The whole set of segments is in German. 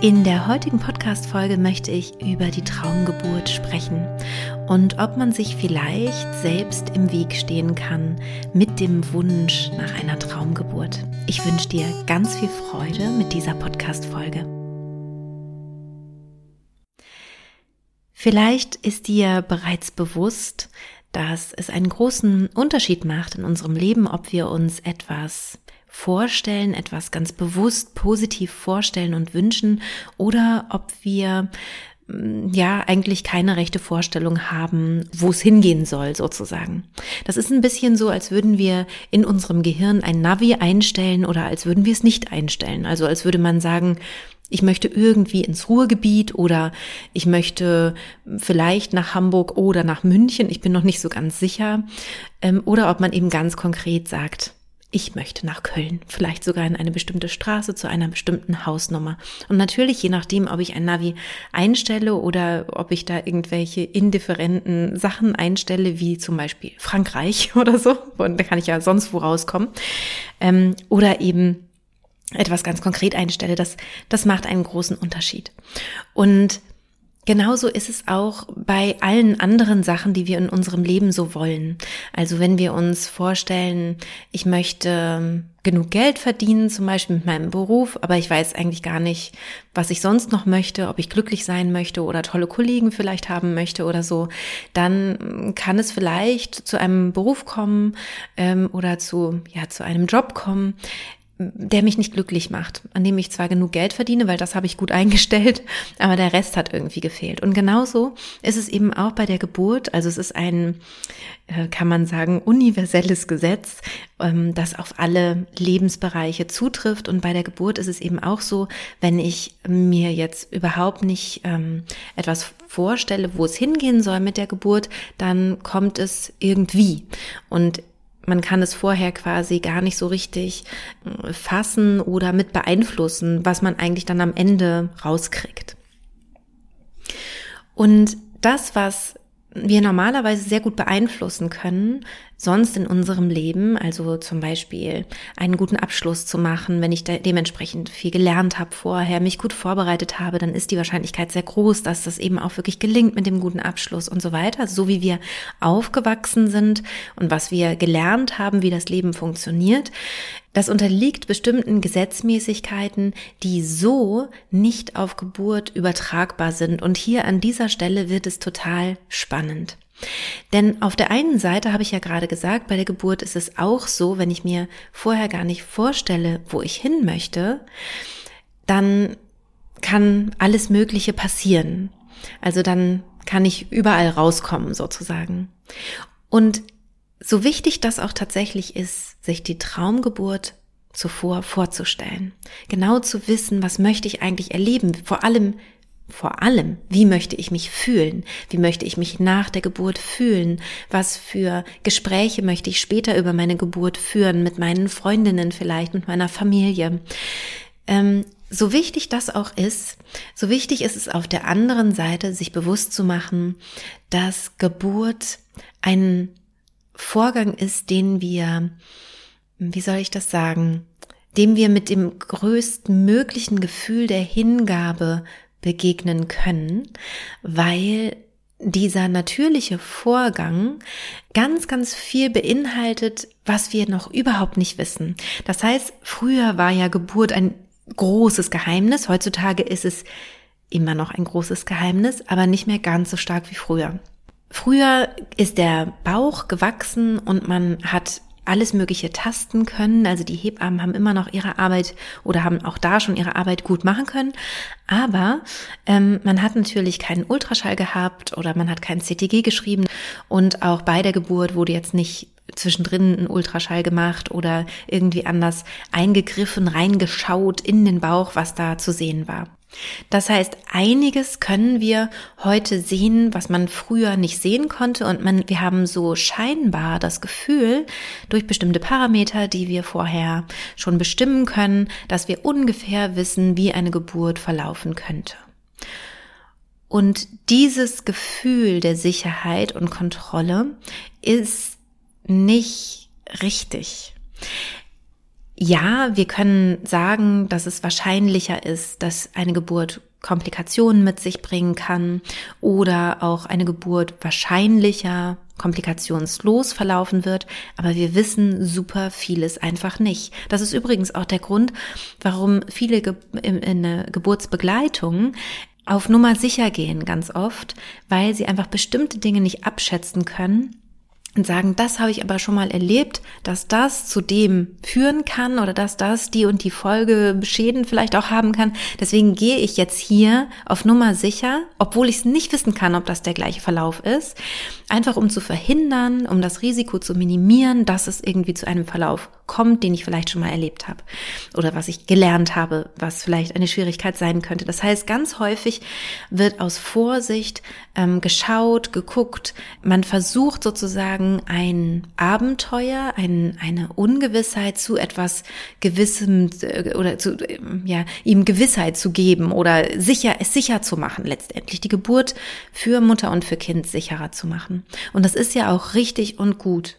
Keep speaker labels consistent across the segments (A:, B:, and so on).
A: In der heutigen Podcast-Folge möchte ich über die Traumgeburt sprechen und ob man sich vielleicht selbst im Weg stehen kann mit dem Wunsch nach einer Traumgeburt. Ich wünsche dir ganz viel Freude mit dieser Podcast-Folge. Vielleicht ist dir bereits bewusst, dass es einen großen Unterschied macht in unserem Leben, ob wir uns etwas vorstellen, etwas ganz bewusst positiv vorstellen und wünschen oder ob wir mm, ja eigentlich keine rechte Vorstellung haben, wo es hingehen soll sozusagen. Das ist ein bisschen so, als würden wir in unserem Gehirn ein Navi einstellen oder als würden wir es nicht einstellen. Also als würde man sagen, ich möchte irgendwie ins Ruhrgebiet oder ich möchte vielleicht nach Hamburg oder nach München. Ich bin noch nicht so ganz sicher. Ähm, oder ob man eben ganz konkret sagt, ich möchte nach Köln, vielleicht sogar in eine bestimmte Straße zu einer bestimmten Hausnummer. Und natürlich, je nachdem, ob ich ein Navi einstelle oder ob ich da irgendwelche indifferenten Sachen einstelle, wie zum Beispiel Frankreich oder so, und da kann ich ja sonst wo rauskommen, ähm, oder eben etwas ganz konkret einstelle, das, das macht einen großen Unterschied. Und Genauso ist es auch bei allen anderen Sachen, die wir in unserem Leben so wollen. Also wenn wir uns vorstellen, ich möchte ähm, genug Geld verdienen, zum Beispiel mit meinem Beruf, aber ich weiß eigentlich gar nicht, was ich sonst noch möchte, ob ich glücklich sein möchte oder tolle Kollegen vielleicht haben möchte oder so, dann kann es vielleicht zu einem Beruf kommen ähm, oder zu ja zu einem Job kommen, der mich nicht glücklich macht, an dem ich zwar genug Geld verdiene, weil das habe ich gut eingestellt, aber der Rest hat irgendwie gefehlt. Und genauso ist es eben auch bei der Geburt. Also es ist ein, äh, kann man sagen, universelles Gesetz, ähm, das auf alle Lebensbereiche zutrifft. Und bei der Geburt ist es eben auch so, wenn ich mir jetzt überhaupt nicht ähm, etwas vorstelle, wo es hingehen soll mit der Geburt, dann kommt es irgendwie. Und man kann es vorher quasi gar nicht so richtig äh, fassen oder mit beeinflussen, was man eigentlich dann am Ende rauskriegt. Und das, was wir normalerweise sehr gut beeinflussen können, sonst in unserem Leben, also zum Beispiel einen guten Abschluss zu machen, wenn ich dementsprechend viel gelernt habe vorher, mich gut vorbereitet habe, dann ist die Wahrscheinlichkeit sehr groß, dass das eben auch wirklich gelingt mit dem guten Abschluss und so weiter, so wie wir aufgewachsen sind und was wir gelernt haben, wie das Leben funktioniert. Das unterliegt bestimmten Gesetzmäßigkeiten, die so nicht auf Geburt übertragbar sind. Und hier an dieser Stelle wird es total spannend. Denn auf der einen Seite habe ich ja gerade gesagt, bei der Geburt ist es auch so, wenn ich mir vorher gar nicht vorstelle, wo ich hin möchte, dann kann alles Mögliche passieren. Also dann kann ich überall rauskommen sozusagen. Und so wichtig das auch tatsächlich ist, sich die Traumgeburt zuvor vorzustellen. Genau zu wissen, was möchte ich eigentlich erleben, vor allem vor allem, wie möchte ich mich fühlen? Wie möchte ich mich nach der Geburt fühlen? Was für Gespräche möchte ich später über meine Geburt führen? Mit meinen Freundinnen vielleicht, mit meiner Familie? Ähm, so wichtig das auch ist, so wichtig ist es auf der anderen Seite, sich bewusst zu machen, dass Geburt ein Vorgang ist, den wir, wie soll ich das sagen, dem wir mit dem größten möglichen Gefühl der Hingabe begegnen können, weil dieser natürliche Vorgang ganz, ganz viel beinhaltet, was wir noch überhaupt nicht wissen. Das heißt, früher war ja Geburt ein großes Geheimnis, heutzutage ist es immer noch ein großes Geheimnis, aber nicht mehr ganz so stark wie früher. Früher ist der Bauch gewachsen und man hat alles Mögliche tasten können. Also die Hebammen haben immer noch ihre Arbeit oder haben auch da schon ihre Arbeit gut machen können. Aber ähm, man hat natürlich keinen Ultraschall gehabt oder man hat kein CTG geschrieben. Und auch bei der Geburt wurde jetzt nicht zwischendrin ein Ultraschall gemacht oder irgendwie anders eingegriffen, reingeschaut in den Bauch, was da zu sehen war. Das heißt, einiges können wir heute sehen, was man früher nicht sehen konnte und man, wir haben so scheinbar das Gefühl, durch bestimmte Parameter, die wir vorher schon bestimmen können, dass wir ungefähr wissen, wie eine Geburt verlaufen könnte. Und dieses Gefühl der Sicherheit und Kontrolle ist nicht richtig. Ja, wir können sagen, dass es wahrscheinlicher ist, dass eine Geburt Komplikationen mit sich bringen kann oder auch eine Geburt wahrscheinlicher komplikationslos verlaufen wird, aber wir wissen super vieles einfach nicht. Das ist übrigens auch der Grund, warum viele Ge in der Geburtsbegleitung auf Nummer sicher gehen ganz oft, weil sie einfach bestimmte Dinge nicht abschätzen können und sagen, das habe ich aber schon mal erlebt, dass das zu dem führen kann oder dass das die und die Folge Schäden vielleicht auch haben kann. Deswegen gehe ich jetzt hier auf Nummer sicher, obwohl ich es nicht wissen kann, ob das der gleiche Verlauf ist, einfach um zu verhindern, um das Risiko zu minimieren, dass es irgendwie zu einem Verlauf kommt, den ich vielleicht schon mal erlebt habe oder was ich gelernt habe, was vielleicht eine Schwierigkeit sein könnte. Das heißt, ganz häufig wird aus Vorsicht ähm, geschaut, geguckt, man versucht sozusagen ein Abenteuer, ein, eine Ungewissheit zu etwas Gewissem äh, oder zu, äh, ja, ihm Gewissheit zu geben oder sicher, es sicher zu machen, letztendlich die Geburt für Mutter und für Kind sicherer zu machen. Und das ist ja auch richtig und gut.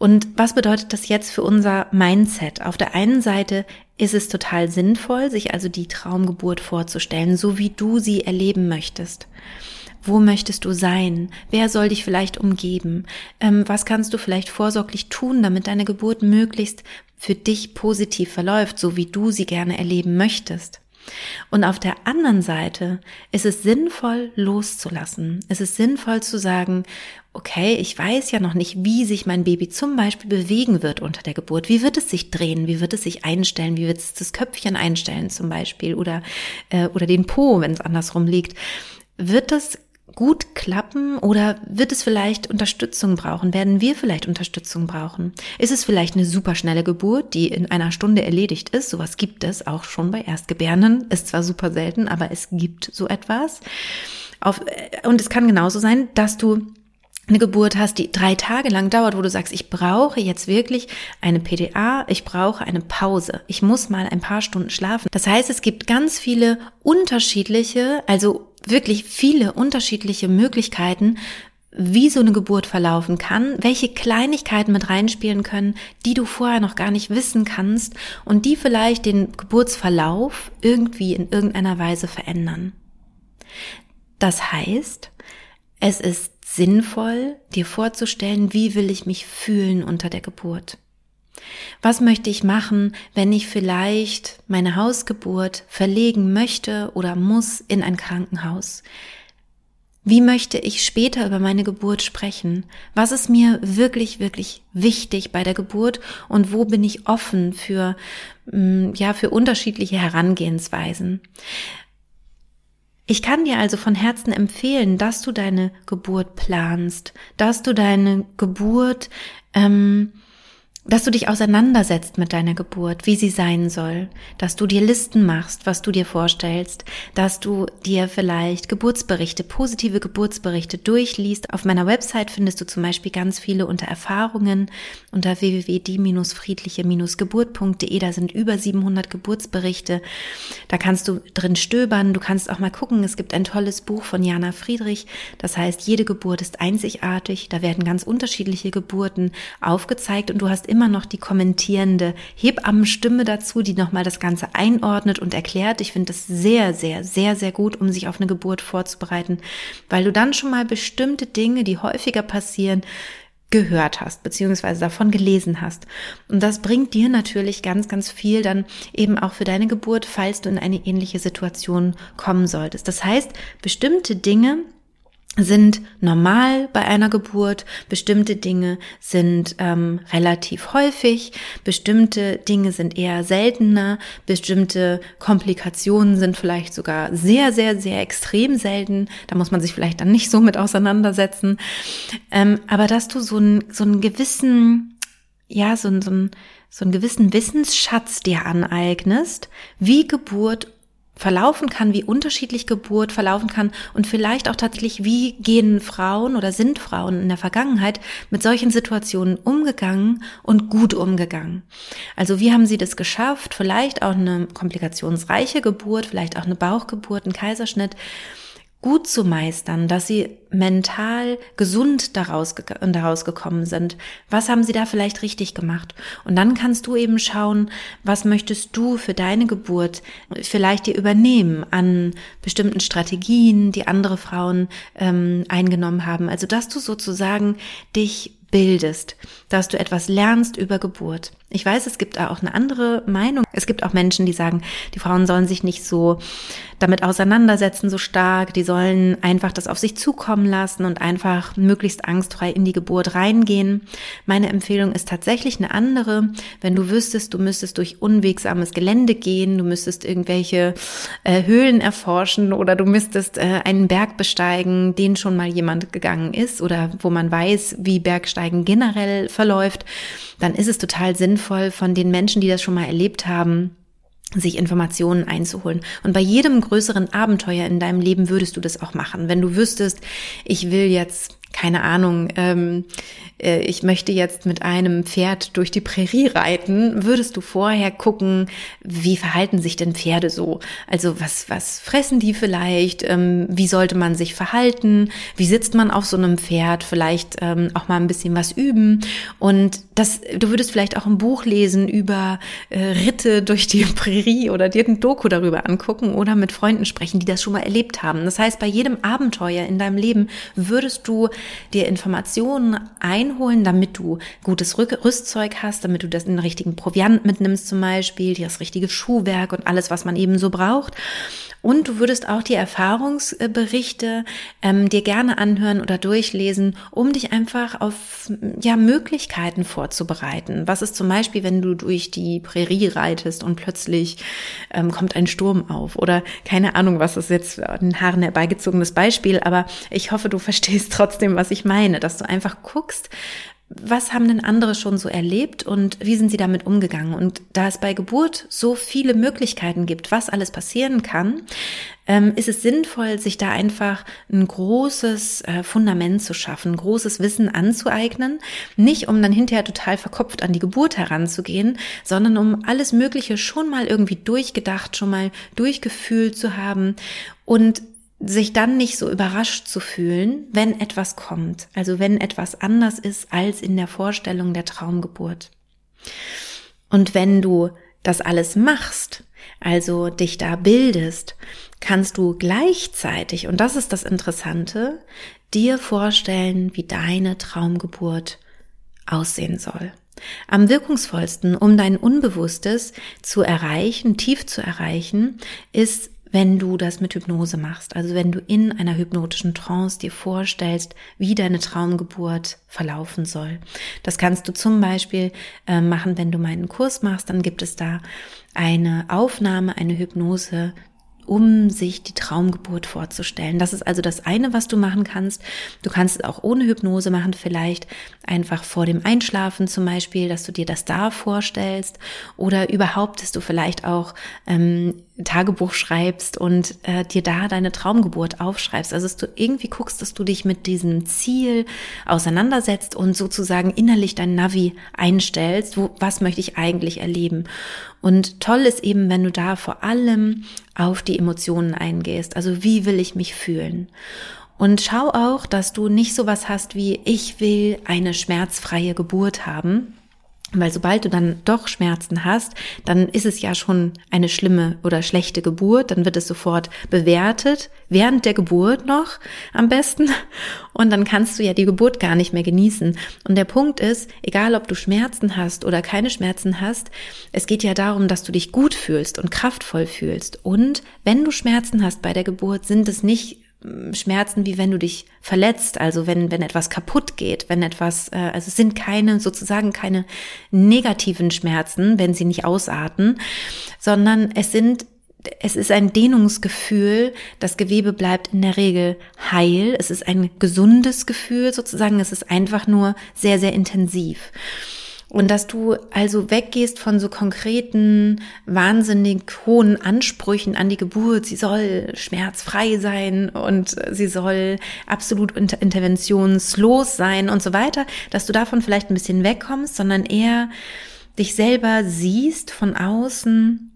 A: Und was bedeutet das jetzt für unser Mindset? Auf der einen Seite ist es total sinnvoll, sich also die Traumgeburt vorzustellen, so wie du sie erleben möchtest. Wo möchtest du sein? Wer soll dich vielleicht umgeben? Ähm, was kannst du vielleicht vorsorglich tun, damit deine Geburt möglichst für dich positiv verläuft, so wie du sie gerne erleben möchtest? Und auf der anderen Seite ist es sinnvoll loszulassen. Es ist sinnvoll zu sagen, okay, ich weiß ja noch nicht, wie sich mein Baby zum Beispiel bewegen wird unter der Geburt. Wie wird es sich drehen? Wie wird es sich einstellen? Wie wird es das Köpfchen einstellen zum Beispiel? Oder, äh, oder den Po, wenn es andersrum liegt. Wird das gut klappen oder wird es vielleicht Unterstützung brauchen? Werden wir vielleicht Unterstützung brauchen? Ist es vielleicht eine super schnelle Geburt, die in einer Stunde erledigt ist? Sowas gibt es auch schon bei Erstgebärenden. Ist zwar super selten, aber es gibt so etwas. Auf, äh, und es kann genauso sein, dass du eine Geburt hast, die drei Tage lang dauert, wo du sagst, ich brauche jetzt wirklich eine PDA, ich brauche eine Pause, ich muss mal ein paar Stunden schlafen. Das heißt, es gibt ganz viele unterschiedliche, also wirklich viele unterschiedliche Möglichkeiten, wie so eine Geburt verlaufen kann, welche Kleinigkeiten mit reinspielen können, die du vorher noch gar nicht wissen kannst und die vielleicht den Geburtsverlauf irgendwie in irgendeiner Weise verändern. Das heißt, es ist sinnvoll, dir vorzustellen, wie will ich mich fühlen unter der Geburt. Was möchte ich machen, wenn ich vielleicht meine Hausgeburt verlegen möchte oder muss in ein Krankenhaus? Wie möchte ich später über meine Geburt sprechen? Was ist mir wirklich, wirklich wichtig bei der Geburt und wo bin ich offen für, mm, ja, für unterschiedliche Herangehensweisen? Ich kann dir also von Herzen empfehlen, dass du deine Geburt planst, dass du deine Geburt ähm, dass du dich auseinandersetzt mit deiner Geburt, wie sie sein soll, dass du dir Listen machst, was du dir vorstellst, dass du dir vielleicht Geburtsberichte, positive Geburtsberichte durchliest. Auf meiner Website findest du zum Beispiel ganz viele unter Erfahrungen unter www.die-friedliche-geburt.de. Da sind über 700 Geburtsberichte. Da kannst du drin stöbern. Du kannst auch mal gucken. Es gibt ein tolles Buch von Jana Friedrich. Das heißt, jede Geburt ist einzigartig. Da werden ganz unterschiedliche Geburten aufgezeigt und du hast immer noch die kommentierende Hebammenstimme dazu, die nochmal das Ganze einordnet und erklärt. Ich finde das sehr, sehr, sehr, sehr gut, um sich auf eine Geburt vorzubereiten, weil du dann schon mal bestimmte Dinge, die häufiger passieren, gehört hast, beziehungsweise davon gelesen hast. Und das bringt dir natürlich ganz, ganz viel dann eben auch für deine Geburt, falls du in eine ähnliche Situation kommen solltest. Das heißt, bestimmte Dinge, sind normal bei einer Geburt, bestimmte Dinge sind ähm, relativ häufig, bestimmte Dinge sind eher seltener, bestimmte Komplikationen sind vielleicht sogar sehr, sehr, sehr extrem selten. Da muss man sich vielleicht dann nicht so mit auseinandersetzen. Ähm, aber dass du so, ein, so einen gewissen, ja, so, so, ein, so einen gewissen Wissensschatz dir aneignest, wie Geburt verlaufen kann, wie unterschiedlich Geburt verlaufen kann und vielleicht auch tatsächlich, wie gehen Frauen oder sind Frauen in der Vergangenheit mit solchen Situationen umgegangen und gut umgegangen. Also wie haben sie das geschafft, vielleicht auch eine komplikationsreiche Geburt, vielleicht auch eine Bauchgeburt, ein Kaiserschnitt, gut zu meistern, dass sie mental gesund daraus, daraus gekommen sind. Was haben sie da vielleicht richtig gemacht? Und dann kannst du eben schauen, was möchtest du für deine Geburt vielleicht dir übernehmen an bestimmten Strategien, die andere Frauen ähm, eingenommen haben. Also dass du sozusagen dich bildest, dass du etwas lernst über Geburt. Ich weiß, es gibt auch eine andere Meinung. Es gibt auch Menschen, die sagen, die Frauen sollen sich nicht so damit auseinandersetzen, so stark. Die sollen einfach das auf sich zukommen lassen und einfach möglichst angstfrei in die Geburt reingehen. Meine Empfehlung ist tatsächlich eine andere. Wenn du wüsstest, du müsstest durch unwegsames Gelände gehen, du müsstest irgendwelche äh, Höhlen erforschen oder du müsstest äh, einen Berg besteigen, den schon mal jemand gegangen ist oder wo man weiß, wie Bergsteigen generell verläuft, dann ist es total sinnvoll von den Menschen, die das schon mal erlebt haben, sich Informationen einzuholen. Und bei jedem größeren Abenteuer in deinem Leben würdest du das auch machen. Wenn du wüsstest, ich will jetzt keine Ahnung, ähm, äh, ich möchte jetzt mit einem Pferd durch die Prärie reiten, würdest du vorher gucken, wie verhalten sich denn Pferde so? Also was, was fressen die vielleicht? Ähm, wie sollte man sich verhalten? Wie sitzt man auf so einem Pferd? Vielleicht ähm, auch mal ein bisschen was üben. Und das, du würdest vielleicht auch ein Buch lesen über äh, Ritte durch die Prärie oder dir ein Doku darüber angucken oder mit Freunden sprechen, die das schon mal erlebt haben. Das heißt, bei jedem Abenteuer in deinem Leben würdest du dir Informationen einholen, damit du gutes Rüstzeug hast, damit du das in den richtigen Proviant mitnimmst zum Beispiel, das richtige Schuhwerk und alles, was man eben so braucht. Und du würdest auch die Erfahrungsberichte ähm, dir gerne anhören oder durchlesen, um dich einfach auf ja, Möglichkeiten vorzubereiten. Was ist zum Beispiel, wenn du durch die Prärie reitest und plötzlich ähm, kommt ein Sturm auf oder keine Ahnung, was ist jetzt ein Haaren herbeigezogenes Beispiel, aber ich hoffe, du verstehst trotzdem, was ich meine, dass du einfach guckst, was haben denn andere schon so erlebt und wie sind sie damit umgegangen? Und da es bei Geburt so viele Möglichkeiten gibt, was alles passieren kann, ähm, ist es sinnvoll, sich da einfach ein großes äh, Fundament zu schaffen, großes Wissen anzueignen. Nicht, um dann hinterher total verkopft an die Geburt heranzugehen, sondern um alles Mögliche schon mal irgendwie durchgedacht, schon mal durchgefühlt zu haben und sich dann nicht so überrascht zu fühlen, wenn etwas kommt, also wenn etwas anders ist als in der Vorstellung der Traumgeburt. Und wenn du das alles machst, also dich da bildest, kannst du gleichzeitig, und das ist das Interessante, dir vorstellen, wie deine Traumgeburt aussehen soll. Am wirkungsvollsten, um dein Unbewusstes zu erreichen, tief zu erreichen, ist wenn du das mit Hypnose machst, also wenn du in einer hypnotischen Trance dir vorstellst, wie deine Traumgeburt verlaufen soll. Das kannst du zum Beispiel äh, machen, wenn du meinen Kurs machst, dann gibt es da eine Aufnahme, eine Hypnose um sich die Traumgeburt vorzustellen. Das ist also das eine, was du machen kannst. Du kannst es auch ohne Hypnose machen, vielleicht einfach vor dem Einschlafen zum Beispiel, dass du dir das da vorstellst oder überhaupt, dass du vielleicht auch ähm, Tagebuch schreibst und äh, dir da deine Traumgeburt aufschreibst. Also dass du irgendwie guckst, dass du dich mit diesem Ziel auseinandersetzt und sozusagen innerlich dein Navi einstellst, wo, was möchte ich eigentlich erleben. Und toll ist eben, wenn du da vor allem auf die Emotionen eingehst. Also wie will ich mich fühlen? Und schau auch, dass du nicht sowas hast wie ich will eine schmerzfreie Geburt haben, weil sobald du dann doch Schmerzen hast, dann ist es ja schon eine schlimme oder schlechte Geburt, dann wird es sofort bewertet, während der Geburt noch am besten. Und dann kannst du ja die Geburt gar nicht mehr genießen. Und der Punkt ist, egal ob du Schmerzen hast oder keine Schmerzen hast, es geht ja darum, dass du dich gut fühlst und kraftvoll fühlst. Und wenn du Schmerzen hast bei der Geburt, sind es nicht Schmerzen, wie wenn du dich verletzt, also wenn, wenn etwas kaputt geht, wenn etwas, äh, also es sind keine, sozusagen keine negativen Schmerzen, wenn sie nicht ausarten, sondern es sind es ist ein Dehnungsgefühl, das Gewebe bleibt in der Regel heil, es ist ein gesundes Gefühl sozusagen, es ist einfach nur sehr, sehr intensiv. Und dass du also weggehst von so konkreten, wahnsinnig hohen Ansprüchen an die Geburt. Sie soll schmerzfrei sein und sie soll absolut interventionslos sein und so weiter. Dass du davon vielleicht ein bisschen wegkommst, sondern eher dich selber siehst von außen,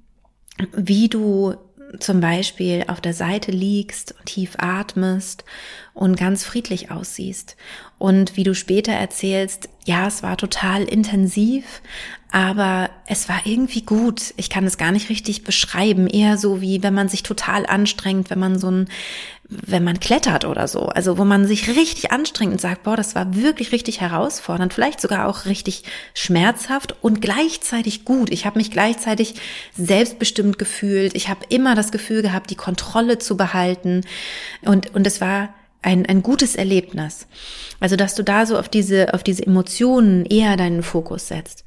A: wie du zum Beispiel auf der Seite liegst, tief atmest und ganz friedlich aussiehst. Und wie du später erzählst, ja, es war total intensiv, aber es war irgendwie gut. Ich kann es gar nicht richtig beschreiben. Eher so wie wenn man sich total anstrengt, wenn man so ein, wenn man klettert oder so. Also wo man sich richtig anstrengt und sagt, boah, das war wirklich richtig herausfordernd, vielleicht sogar auch richtig schmerzhaft und gleichzeitig gut. Ich habe mich gleichzeitig selbstbestimmt gefühlt. Ich habe immer das Gefühl gehabt, die Kontrolle zu behalten. Und, und es war ein, ein gutes Erlebnis. Also, dass du da so auf diese, auf diese Emotionen eher deinen Fokus setzt.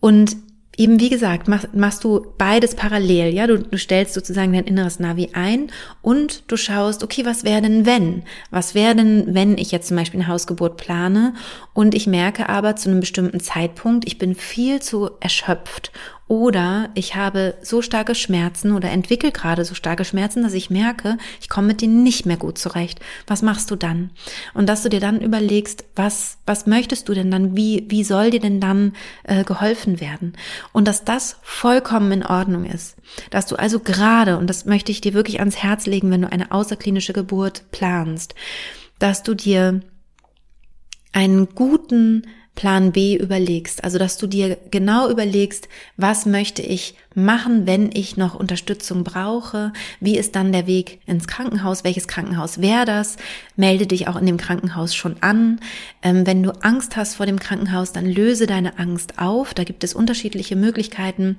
A: Und eben wie gesagt, machst, machst du beides parallel, ja, du, du stellst sozusagen dein inneres Navi ein und du schaust, okay, was wäre denn wenn? Was wäre denn, wenn ich jetzt zum Beispiel eine Hausgeburt plane und ich merke aber zu einem bestimmten Zeitpunkt, ich bin viel zu erschöpft oder ich habe so starke Schmerzen oder entwickle gerade so starke Schmerzen, dass ich merke, ich komme mit denen nicht mehr gut zurecht. Was machst du dann? Und dass du dir dann überlegst, was, was möchtest du denn dann? Wie, wie soll dir denn dann äh, geholfen werden? Und dass das vollkommen in Ordnung ist. Dass du also gerade, und das möchte ich dir wirklich ans Herz legen, wenn du eine außerklinische Geburt planst, dass du dir einen guten Plan B überlegst. Also, dass du dir genau überlegst, was möchte ich machen, wenn ich noch Unterstützung brauche? Wie ist dann der Weg ins Krankenhaus? Welches Krankenhaus wäre das? Melde dich auch in dem Krankenhaus schon an. Ähm, wenn du Angst hast vor dem Krankenhaus, dann löse deine Angst auf. Da gibt es unterschiedliche Möglichkeiten.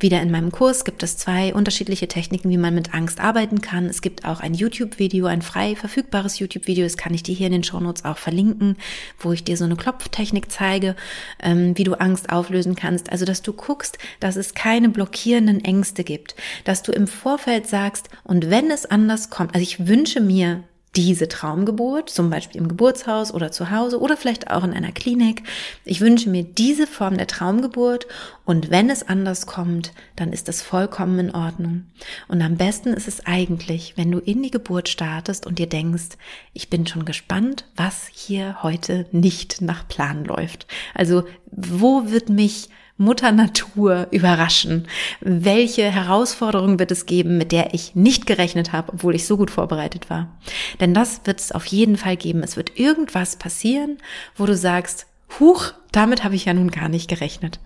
A: Wieder in meinem Kurs gibt es zwei unterschiedliche Techniken, wie man mit Angst arbeiten kann. Es gibt auch ein YouTube-Video, ein frei verfügbares YouTube-Video, das kann ich dir hier in den Shownotes auch verlinken, wo ich dir so eine Klopftechnik zeige, ähm, wie du Angst auflösen kannst. Also, dass du guckst, dass es keine blockierenden Ängste gibt, dass du im Vorfeld sagst, und wenn es anders kommt, also ich wünsche mir, diese Traumgeburt, zum Beispiel im Geburtshaus oder zu Hause oder vielleicht auch in einer Klinik. Ich wünsche mir diese Form der Traumgeburt und wenn es anders kommt, dann ist das vollkommen in Ordnung. Und am besten ist es eigentlich, wenn du in die Geburt startest und dir denkst, ich bin schon gespannt, was hier heute nicht nach Plan läuft. Also wo wird mich Mutter Natur überraschen? Welche Herausforderung wird es geben, mit der ich nicht gerechnet habe, obwohl ich so gut vorbereitet war? Denn das wird es auf jeden Fall geben. Es wird irgendwas passieren, wo du sagst, Huch, damit habe ich ja nun gar nicht gerechnet.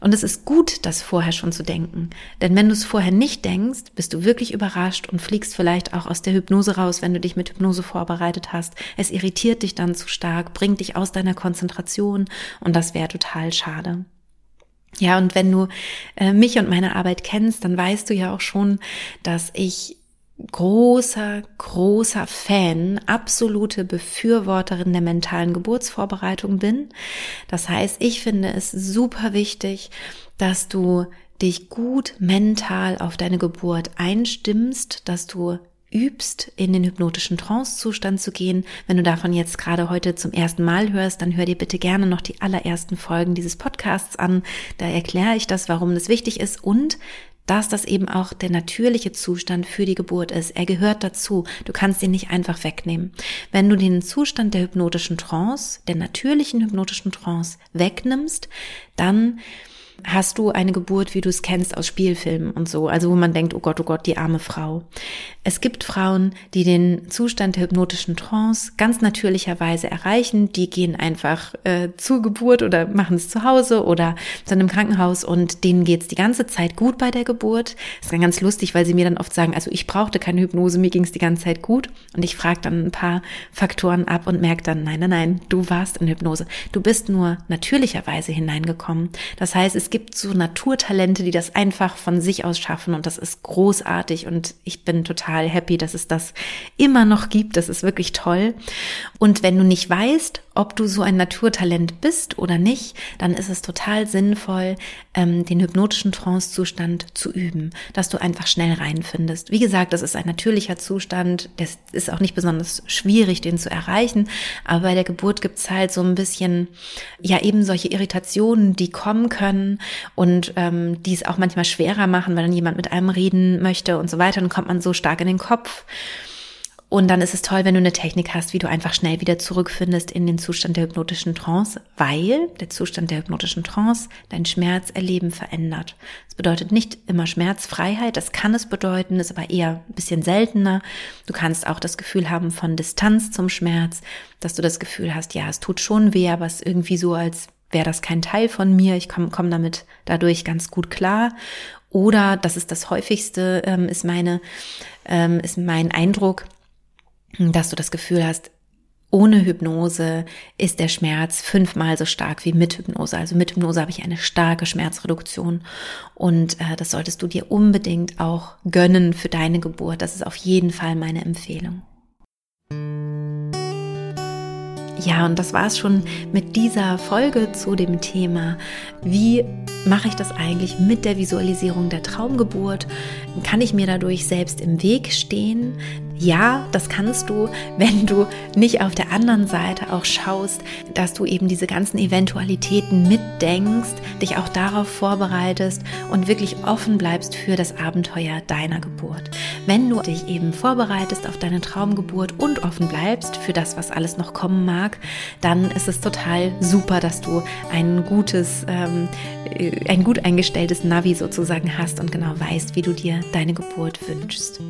A: Und es ist gut, das vorher schon zu denken. Denn wenn du es vorher nicht denkst, bist du wirklich überrascht und fliegst vielleicht auch aus der Hypnose raus, wenn du dich mit Hypnose vorbereitet hast. Es irritiert dich dann zu stark, bringt dich aus deiner Konzentration und das wäre total schade. Ja, und wenn du äh, mich und meine Arbeit kennst, dann weißt du ja auch schon, dass ich großer, großer Fan, absolute Befürworterin der mentalen Geburtsvorbereitung bin. Das heißt, ich finde es super wichtig, dass du dich gut mental auf deine Geburt einstimmst, dass du übst, in den hypnotischen Trance-Zustand zu gehen. Wenn du davon jetzt gerade heute zum ersten Mal hörst, dann hör dir bitte gerne noch die allerersten Folgen dieses Podcasts an. Da erkläre ich das, warum das wichtig ist und dass das eben auch der natürliche Zustand für die Geburt ist. Er gehört dazu. Du kannst ihn nicht einfach wegnehmen. Wenn du den Zustand der hypnotischen Trance, der natürlichen hypnotischen Trance wegnimmst, dann hast du eine Geburt, wie du es kennst aus Spielfilmen und so, also wo man denkt, oh Gott, oh Gott, die arme Frau. Es gibt Frauen, die den Zustand der hypnotischen Trance ganz natürlicherweise erreichen, die gehen einfach äh, zur Geburt oder machen es zu Hause oder sind im Krankenhaus und denen geht's die ganze Zeit gut bei der Geburt. Das ist dann ganz lustig, weil sie mir dann oft sagen, also ich brauchte keine Hypnose, mir ging's die ganze Zeit gut und ich frage dann ein paar Faktoren ab und merke dann, nein, nein, nein, du warst in Hypnose. Du bist nur natürlicherweise hineingekommen. Das heißt, es gibt so Naturtalente, die das einfach von sich aus schaffen und das ist großartig und ich bin total happy, dass es das immer noch gibt. Das ist wirklich toll. Und wenn du nicht weißt, ob du so ein Naturtalent bist oder nicht, dann ist es total sinnvoll, ähm, den hypnotischen Trance-Zustand zu üben, dass du einfach schnell reinfindest. Wie gesagt, das ist ein natürlicher Zustand, das ist auch nicht besonders schwierig, den zu erreichen, aber bei der Geburt gibt's halt so ein bisschen, ja eben solche Irritationen, die kommen können und ähm, die es auch manchmal schwerer machen, weil dann jemand mit einem reden möchte und so weiter, dann kommt man so stark in den Kopf. Und dann ist es toll, wenn du eine Technik hast, wie du einfach schnell wieder zurückfindest in den Zustand der hypnotischen Trance, weil der Zustand der hypnotischen Trance dein Schmerzerleben verändert. Das bedeutet nicht immer Schmerzfreiheit, das kann es bedeuten, ist aber eher ein bisschen seltener. Du kannst auch das Gefühl haben von Distanz zum Schmerz, dass du das Gefühl hast, ja, es tut schon weh, aber es ist irgendwie so, als wäre das kein Teil von mir, ich komme komm damit dadurch ganz gut klar. Oder, das ist das häufigste, ähm, ist meine, ähm, ist mein Eindruck, dass du das Gefühl hast, ohne Hypnose ist der Schmerz fünfmal so stark wie mit Hypnose. Also mit Hypnose habe ich eine starke Schmerzreduktion und äh, das solltest du dir unbedingt auch gönnen für deine Geburt. Das ist auf jeden Fall meine Empfehlung. Ja, und das war es schon mit dieser Folge zu dem Thema, wie mache ich das eigentlich mit der Visualisierung der Traumgeburt? Kann ich mir dadurch selbst im Weg stehen? Ja, das kannst du, wenn du nicht auf der anderen Seite auch schaust, dass du eben diese ganzen Eventualitäten mitdenkst, dich auch darauf vorbereitest und wirklich offen bleibst für das Abenteuer deiner Geburt. Wenn du dich eben vorbereitest auf deine Traumgeburt und offen bleibst für das, was alles noch kommen mag, dann ist es total super, dass du ein gutes, ähm, ein gut eingestelltes Navi sozusagen hast und genau weißt, wie du dir deine Geburt wünschst.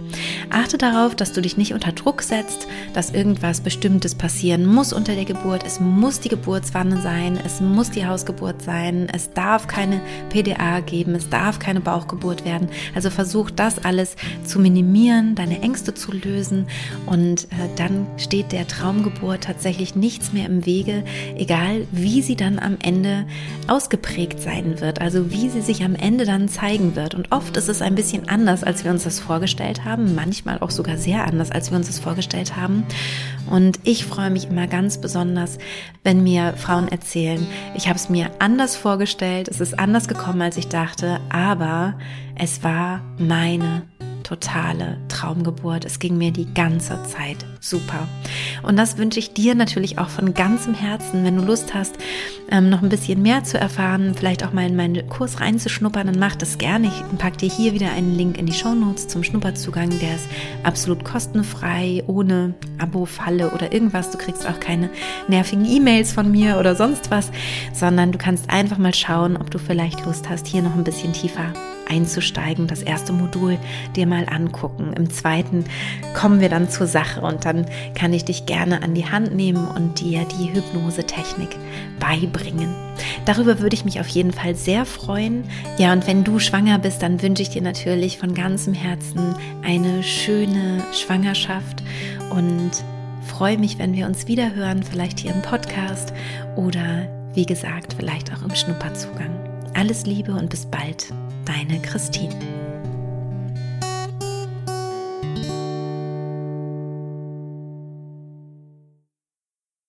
A: Achte darauf, dass du dich nicht unter Druck setzt, dass irgendwas Bestimmtes passieren muss unter der Geburt. Es muss die Geburtswanne sein, es muss die Hausgeburt sein, es darf keine PDA geben, es darf keine Bauchgeburt werden. Also versuch das alles zu minimieren, deine Ängste zu lösen und äh, dann steht der Traumgeburt tatsächlich nichts mehr im Wege, egal wie sie dann am Ende ausgeprägt sein wird, also wie sie sich am Ende dann zeigen wird. Und oft ist es ein bisschen anders, als wir uns das vorgestellt haben, manchmal auch sogar sehr anders, als wir uns das vorgestellt haben. Und ich freue mich immer ganz besonders, wenn mir Frauen erzählen, ich habe es mir anders vorgestellt, es ist anders gekommen, als ich dachte, aber es war meine totale Traumgeburt. Es ging mir die ganze Zeit super. Und das wünsche ich dir natürlich auch von ganzem Herzen. Wenn du Lust hast, ähm, noch ein bisschen mehr zu erfahren, vielleicht auch mal in meinen Kurs reinzuschnuppern, dann mach das gerne. Ich packe dir hier wieder einen Link in die Show Notes zum Schnupperzugang. Der ist absolut kostenfrei, ohne Abo-Falle oder irgendwas. Du kriegst auch keine nervigen E-Mails von mir oder sonst was, sondern du kannst einfach mal schauen, ob du vielleicht Lust hast, hier noch ein bisschen tiefer einzusteigen, das erste Modul dir mal angucken. Im zweiten kommen wir dann zur Sache und dann kann ich dich gerne an die Hand nehmen und dir die Hypnosetechnik beibringen. Darüber würde ich mich auf jeden Fall sehr freuen. Ja, und wenn du schwanger bist, dann wünsche ich dir natürlich von ganzem Herzen eine schöne Schwangerschaft und freue mich, wenn wir uns wieder hören, vielleicht hier im Podcast oder wie gesagt, vielleicht auch im Schnupperzugang. Alles Liebe und bis bald deine Christine.